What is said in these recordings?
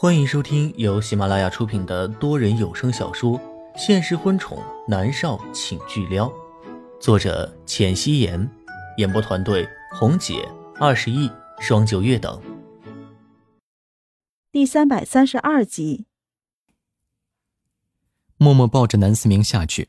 欢迎收听由喜马拉雅出品的多人有声小说《现实婚宠男少请巨撩》，作者：浅汐颜，演播团队：红姐、二十亿、双九月等。第三百三十二集。默默抱着南思明下去，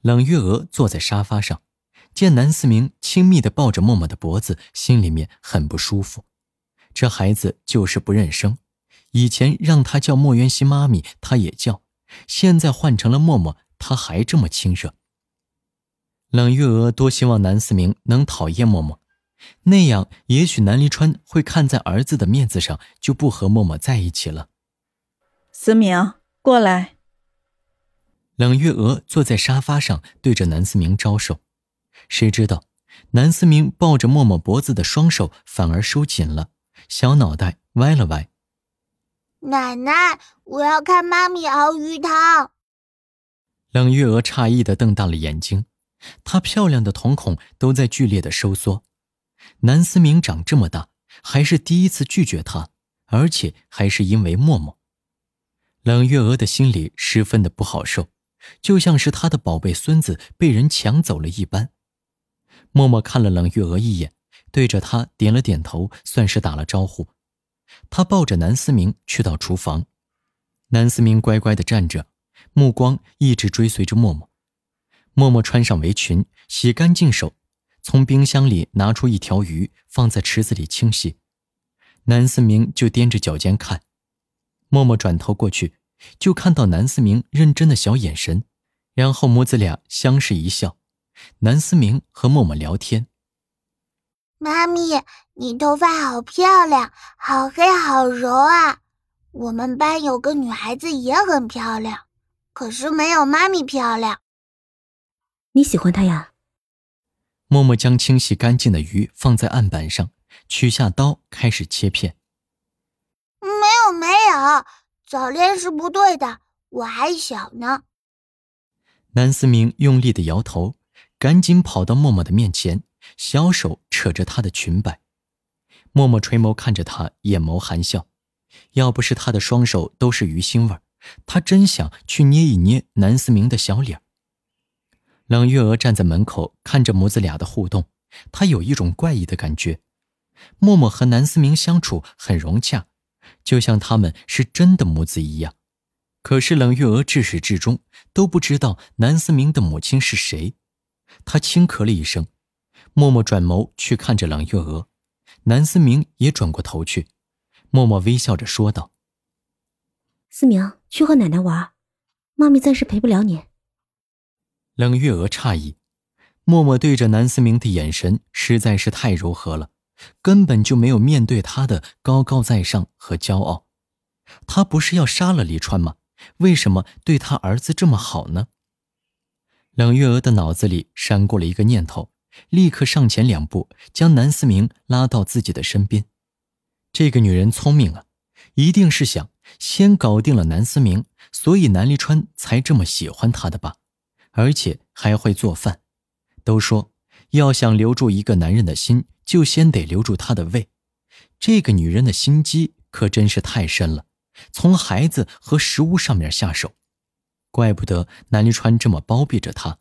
冷月娥坐在沙发上，见南思明亲密的抱着默默的脖子，心里面很不舒服。这孩子就是不认生，以前让他叫莫元熙妈咪，他也叫；现在换成了默默，他还这么亲热。冷月娥多希望南思明能讨厌默默，那样也许南离川会看在儿子的面子上，就不和默默在一起了。思明，过来。冷月娥坐在沙发上，对着南思明招手，谁知道南思明抱着默默脖子的双手反而收紧了。小脑袋歪了歪。奶奶，我要看妈咪熬鱼汤。冷月娥诧异的瞪大了眼睛，她漂亮的瞳孔都在剧烈的收缩。南思明长这么大，还是第一次拒绝她，而且还是因为默默。冷月娥的心里十分的不好受，就像是她的宝贝孙子被人抢走了一般。默默看了冷月娥一眼。对着她点了点头，算是打了招呼。他抱着南思明去到厨房，南思明乖乖的站着，目光一直追随着默默。默默穿上围裙，洗干净手，从冰箱里拿出一条鱼，放在池子里清洗。南思明就踮着脚尖看。默默转头过去，就看到南思明认真的小眼神，然后母子俩相视一笑。南思明和默默聊天。妈咪，你头发好漂亮，好黑好柔啊！我们班有个女孩子也很漂亮，可是没有妈咪漂亮。你喜欢她呀？默默将清洗干净的鱼放在案板上，取下刀开始切片。没有没有，早恋是不对的，我还小呢。南思明用力的摇头，赶紧跑到默默的面前。小手扯着她的裙摆，默默垂眸看着他，眼眸含笑。要不是他的双手都是鱼腥味儿，他真想去捏一捏南思明的小脸。冷月娥站在门口看着母子俩的互动，她有一种怪异的感觉。默默和南思明相处很融洽，就像他们是真的母子一样。可是冷月娥至始至终都不知道南思明的母亲是谁。她轻咳了一声。默默转眸去看着冷月娥，南思明也转过头去，默默微笑着说道：“思明，去和奶奶玩，妈咪暂时陪不了你。”冷月娥诧异，默默对着南思明的眼神实在是太柔和了，根本就没有面对他的高高在上和骄傲。他不是要杀了李川吗？为什么对他儿子这么好呢？冷月娥的脑子里闪过了一个念头。立刻上前两步，将南思明拉到自己的身边。这个女人聪明啊，一定是想先搞定了南思明，所以南离川才这么喜欢她的吧？而且还会做饭。都说要想留住一个男人的心，就先得留住他的胃。这个女人的心机可真是太深了，从孩子和食物上面下手，怪不得南离川这么包庇着她。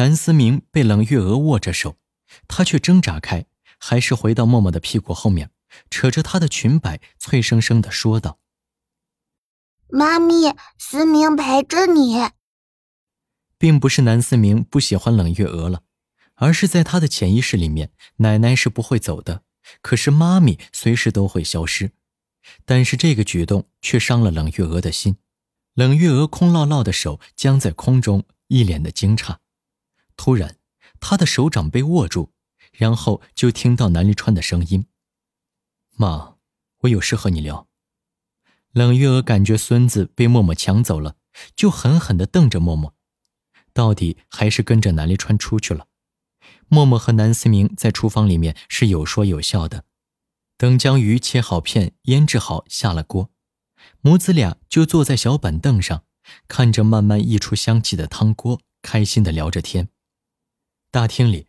南思明被冷月娥握着手，他却挣扎开，还是回到默默的屁股后面，扯着她的裙摆，脆生生的说道：“妈咪，思明陪着你。”并不是南思明不喜欢冷月娥了，而是在他的潜意识里面，奶奶是不会走的，可是妈咪随时都会消失。但是这个举动却伤了冷月娥的心，冷月娥空落落的手僵在空中，一脸的惊诧。突然，他的手掌被握住，然后就听到南离川的声音：“妈，我有事和你聊。”冷月娥感觉孙子被默默抢走了，就狠狠地瞪着默默，到底还是跟着南离川出去了。默默和南思明在厨房里面是有说有笑的，等将鱼切好片、腌制好，下了锅，母子俩就坐在小板凳上，看着慢慢溢出香气的汤锅，开心地聊着天。大厅里，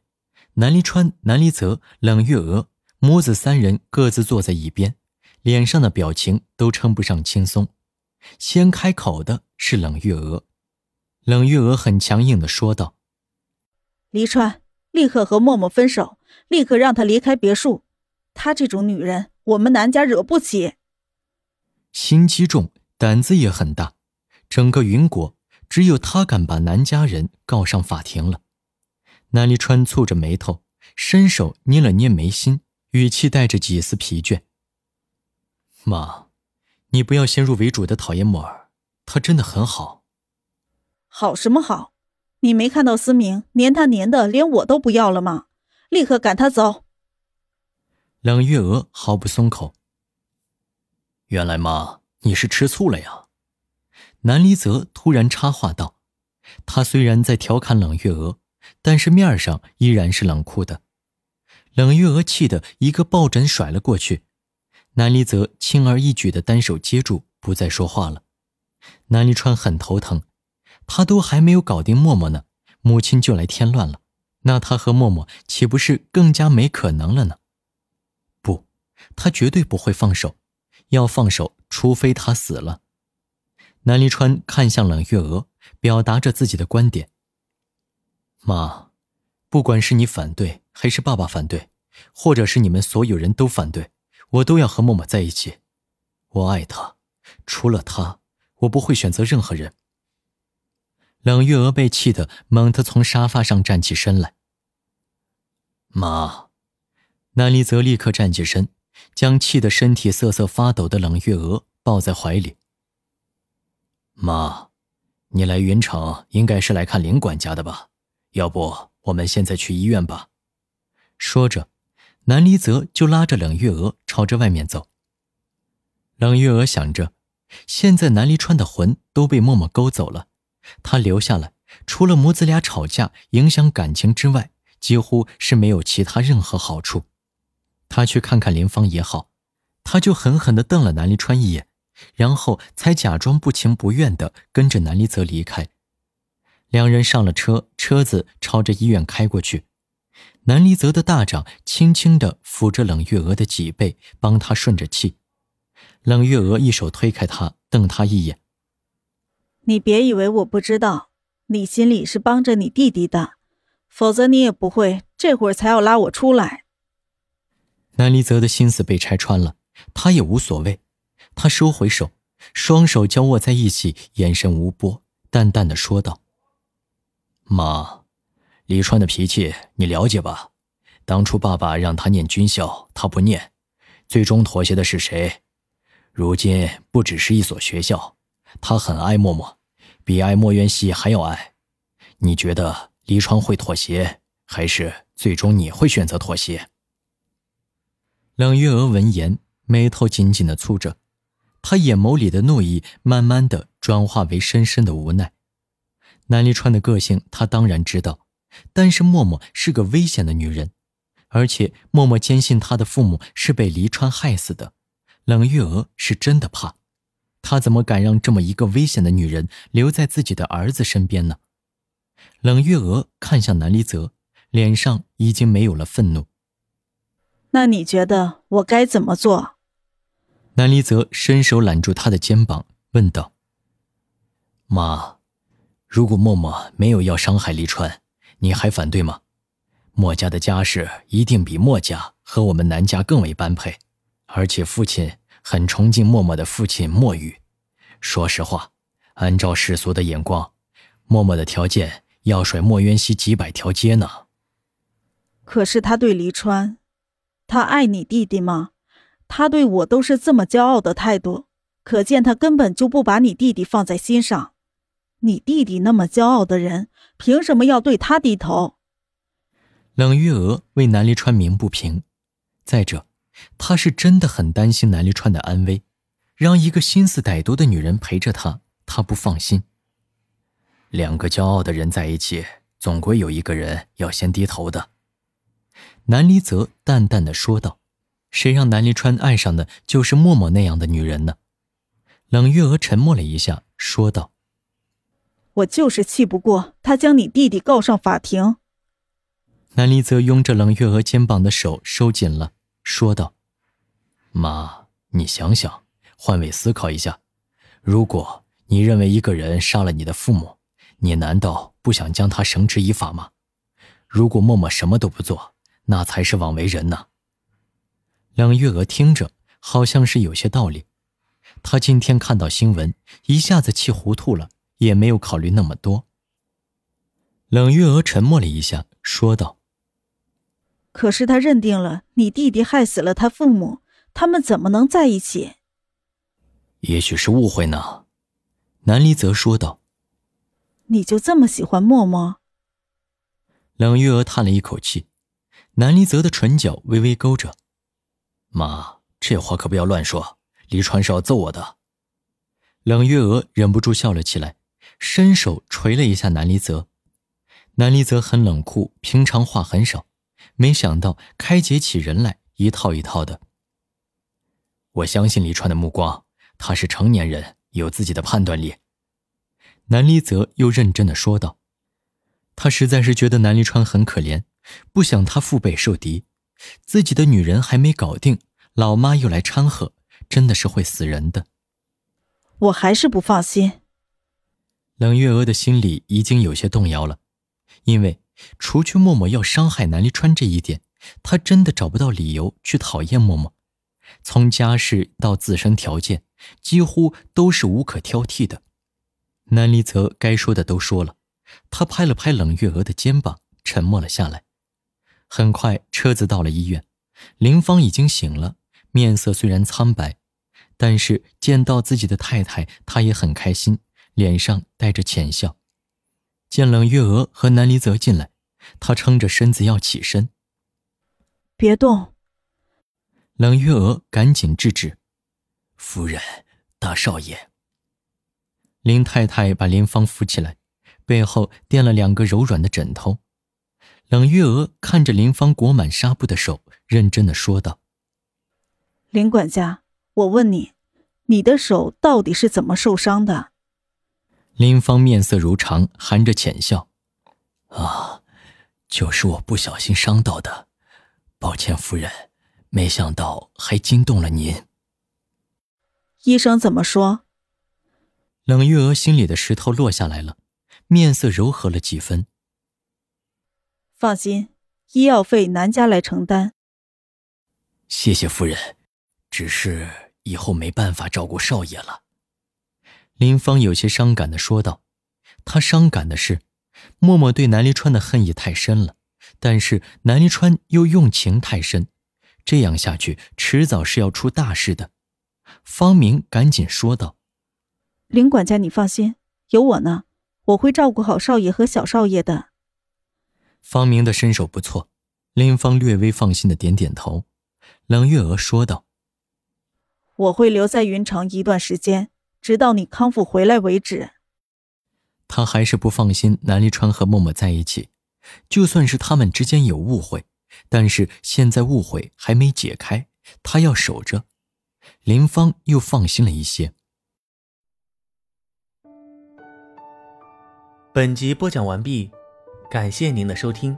南离川、南离泽、冷月娥母子三人各自坐在一边，脸上的表情都称不上轻松。先开口的是冷月娥，冷月娥很强硬的说道：“黎川，立刻和默默分手，立刻让她离开别墅。她这种女人，我们南家惹不起。”心机重，胆子也很大，整个云国只有她敢把南家人告上法庭了。南离川蹙着眉头，伸手捏了捏眉心，语气带着几丝疲倦：“妈。”你不要先入为主的讨厌莫儿，他真的很好。好什么好？你没看到思明黏他黏的连我都不要了吗？立刻赶他走！冷月娥毫不松口。原来妈你是吃醋了呀？南离泽突然插话道。他虽然在调侃冷月娥，但是面上依然是冷酷的。冷月娥气得一个抱枕甩了过去。南离泽轻而易举的单手接住，不再说话了。南离川很头疼，他都还没有搞定默默呢，母亲就来添乱了，那他和默默岂不是更加没可能了呢？不，他绝对不会放手，要放手，除非他死了。南离川看向冷月娥，表达着自己的观点：“妈，不管是你反对，还是爸爸反对，或者是你们所有人都反对。”我都要和默默在一起，我爱他，除了他，我不会选择任何人。冷月娥被气得猛地从沙发上站起身来。妈，南离泽立刻站起身，将气得身体瑟瑟发抖的冷月娥抱在怀里。妈，你来云城应该是来看林管家的吧？要不我们现在去医院吧？说着。南离泽就拉着冷月娥朝着外面走。冷月娥想着，现在南离川的魂都被默默勾走了，他留下来，除了母子俩吵架影响感情之外，几乎是没有其他任何好处。他去看看林芳也好，他就狠狠地瞪了南离川一眼，然后才假装不情不愿地跟着南离泽离开。两人上了车，车子朝着医院开过去。南离泽的大掌轻轻地抚着冷月娥的脊背，帮她顺着气。冷月娥一手推开他，瞪他一眼：“你别以为我不知道，你心里是帮着你弟弟的，否则你也不会这会儿才要拉我出来。”南离泽的心思被拆穿了，他也无所谓。他收回手，双手交握在一起，眼神无波，淡淡的说道：“妈。”李川的脾气你了解吧？当初爸爸让他念军校，他不念，最终妥协的是谁？如今不只是一所学校，他很爱默默，比爱莫渊熙还要爱。你觉得李川会妥协，还是最终你会选择妥协？冷月娥闻言，眉头紧紧的蹙着，她眼眸里的怒意慢慢的转化为深深的无奈。南离川的个性，他当然知道。但是默默是个危险的女人，而且默默坚信她的父母是被黎川害死的。冷月娥是真的怕，她怎么敢让这么一个危险的女人留在自己的儿子身边呢？冷月娥看向南离泽，脸上已经没有了愤怒。那你觉得我该怎么做？南离泽伸手揽住她的肩膀，问道：“妈，如果默默没有要伤害黎川？”你还反对吗？墨家的家世一定比墨家和我们南家更为般配，而且父亲很崇敬默默的父亲墨玉。说实话，按照世俗的眼光，默默的条件要甩墨渊熙几百条街呢。可是他对黎川，他爱你弟弟吗？他对我都是这么骄傲的态度，可见他根本就不把你弟弟放在心上。你弟弟那么骄傲的人，凭什么要对他低头？冷月娥为南离川鸣不平。再者，他是真的很担心南离川的安危，让一个心思歹毒的女人陪着他，他不放心。两个骄傲的人在一起，总归有一个人要先低头的。南离泽淡淡的说道：“谁让南离川爱上的就是默默那样的女人呢？”冷月娥沉默了一下，说道。我就是气不过他将你弟弟告上法庭。南离泽拥着冷月娥肩膀的手收紧了，说道：“妈，你想想，换位思考一下，如果你认为一个人杀了你的父母，你难道不想将他绳之以法吗？如果默默什么都不做，那才是枉为人呢。冷月娥听着，好像是有些道理。她今天看到新闻，一下子气糊涂了，也没有考虑那么多。冷月娥沉默了一下，说道：“可是他认定了你弟弟害死了他父母，他们怎么能在一起？”也许是误会呢，南离泽说道。“你就这么喜欢默默？”冷月娥叹了一口气，南离泽的唇角微微勾着。“妈，这话可不要乱说，黎川是要揍我的。”冷月娥忍不住笑了起来，伸手捶了一下南离泽。南离泽很冷酷，平常话很少，没想到开解起人来一套一套的。我相信李川的目光，他是成年人，有自己的判断力。南离泽又认真的说道：“他实在是觉得南离川很可怜，不想他腹背受敌，自己的女人还没搞定，老妈又来掺和，真的是会死人的。”我还是不放心。冷月娥的心里已经有些动摇了。因为除去默默要伤害南离川这一点，他真的找不到理由去讨厌默默。从家世到自身条件，几乎都是无可挑剔的。南离泽该说的都说了，他拍了拍冷月娥的肩膀，沉默了下来。很快，车子到了医院，林芳已经醒了，面色虽然苍白，但是见到自己的太太，她也很开心，脸上带着浅笑。见冷月娥和南离泽进来，他撑着身子要起身。别动！冷月娥赶紧制止。夫人，大少爷。林太太把林芳扶起来，背后垫了两个柔软的枕头。冷月娥看着林芳裹满纱布的手，认真的说道：“林管家，我问你，你的手到底是怎么受伤的？”林芳面色如常，含着浅笑：“啊，就是我不小心伤到的，抱歉，夫人，没想到还惊动了您。”医生怎么说？冷月娥心里的石头落下来了，面色柔和了几分。放心，医药费南家来承担。谢谢夫人，只是以后没办法照顾少爷了。林芳有些伤感的说道：“她伤感的是，默默对南离川的恨意太深了，但是南离川又用情太深，这样下去迟早是要出大事的。”方明赶紧说道：“林管家，你放心，有我呢，我会照顾好少爷和小少爷的。”方明的身手不错，林芳略微放心的点点头。冷月娥说道：“我会留在云城一段时间。”直到你康复回来为止。他还是不放心南离川和默默在一起，就算是他们之间有误会，但是现在误会还没解开，他要守着。林芳又放心了一些。本集播讲完毕，感谢您的收听。